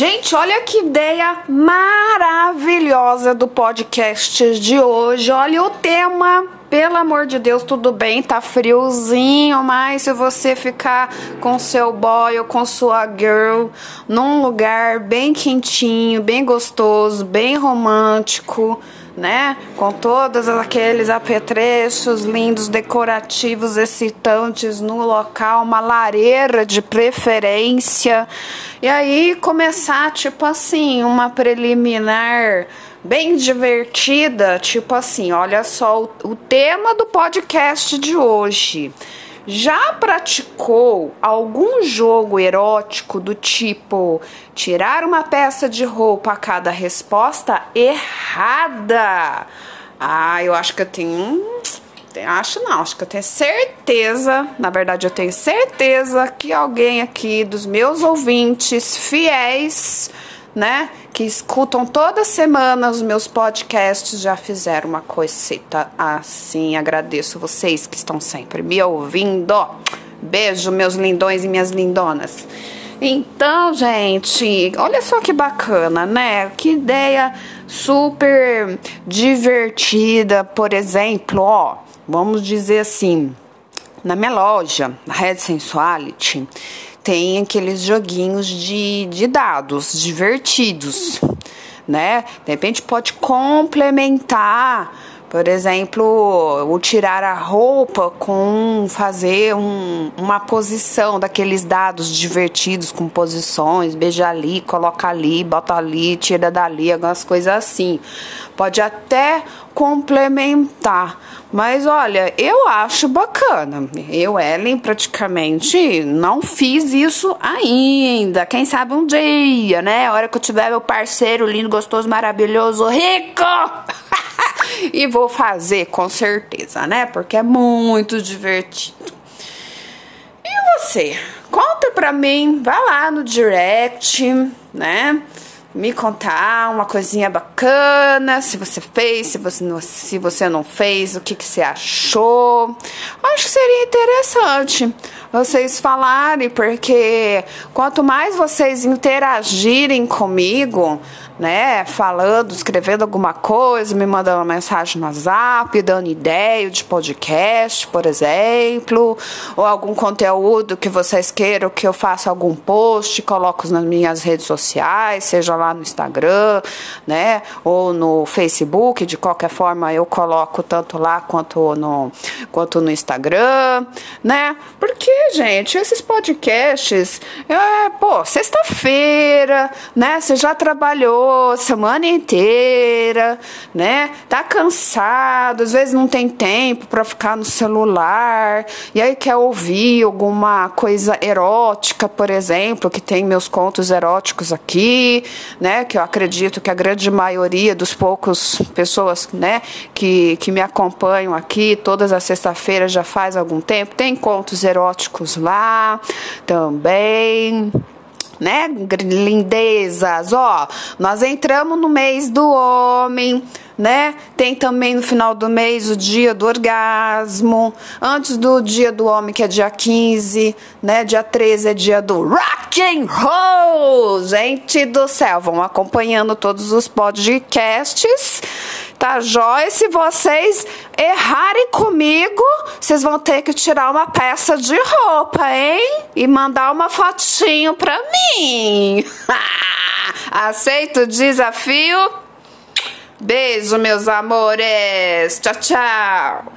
Gente, olha que ideia maravilhosa do podcast de hoje. Olha o tema. Pelo amor de Deus, tudo bem, tá friozinho, mas se você ficar com seu boy ou com sua girl num lugar bem quentinho, bem gostoso, bem romântico, né? Com todos aqueles apetrechos lindos, decorativos, excitantes no local, uma lareira de preferência. E aí começar, tipo assim, uma preliminar bem divertida, tipo assim, olha só o, o tema do podcast de hoje. Já praticou algum jogo erótico do tipo tirar uma peça de roupa a cada resposta errada? Ah, eu acho que eu tenho. Acho não, acho que eu tenho certeza, na verdade eu tenho certeza que alguém aqui dos meus ouvintes fiéis né, que escutam toda semana os meus podcasts, já fizeram uma coisita assim. Agradeço vocês que estão sempre me ouvindo. Beijo, meus lindões e minhas lindonas. Então, gente, olha só que bacana, né? Que ideia super divertida, por exemplo, ó, vamos dizer assim, na minha loja, Red Sensuality, tem aqueles joguinhos de, de dados divertidos, né? De repente pode complementar, por exemplo, o tirar a roupa com fazer um, uma posição daqueles dados divertidos com posições, beija ali, coloca ali, bota ali, tira dali, algumas coisas assim. Pode até complementar. Mas olha, eu acho bacana. Eu, Ellen, praticamente não fiz isso ainda. Quem sabe um dia, né? A hora que eu tiver meu parceiro lindo, gostoso, maravilhoso, rico! E vou fazer com certeza, né? Porque é muito divertido. E você? Conta pra mim, vai lá no direct, né? Me contar uma coisinha bacana, se você fez, se você não, se você não fez, o que, que você achou. Acho que seria interessante vocês falarem, porque quanto mais vocês interagirem comigo, né, falando, escrevendo alguma coisa, me mandando uma mensagem no WhatsApp, dando ideia de podcast, por exemplo, ou algum conteúdo que vocês queiram que eu faça algum post, coloco nas minhas redes sociais, seja lá no Instagram, né, ou no Facebook, de qualquer forma eu coloco tanto lá quanto no quanto no Instagram, né? Porque, gente, esses podcasts, é, pô, sexta-feira, né? Você já trabalhou semana inteira, né? Tá cansado, às vezes não tem tempo para ficar no celular, e aí quer ouvir alguma coisa erótica, por exemplo, que tem meus contos eróticos aqui, né? Que eu acredito que a grande maioria dos poucos pessoas, né, que, que me acompanham aqui todas as sexta-feiras já faz algum tempo, tem contos eróticos lá também né? Lindezas, ó. Nós entramos no mês do homem, né? Tem também no final do mês o dia do orgasmo. Antes do dia do homem, que é dia 15, né? Dia 13 é dia do rock and roll. Gente do céu, vão acompanhando todos os podcasts Tá jóia? Se vocês errarem comigo, vocês vão ter que tirar uma peça de roupa, hein? E mandar uma fotinho pra mim. Aceita o desafio? Beijo, meus amores. Tchau, tchau.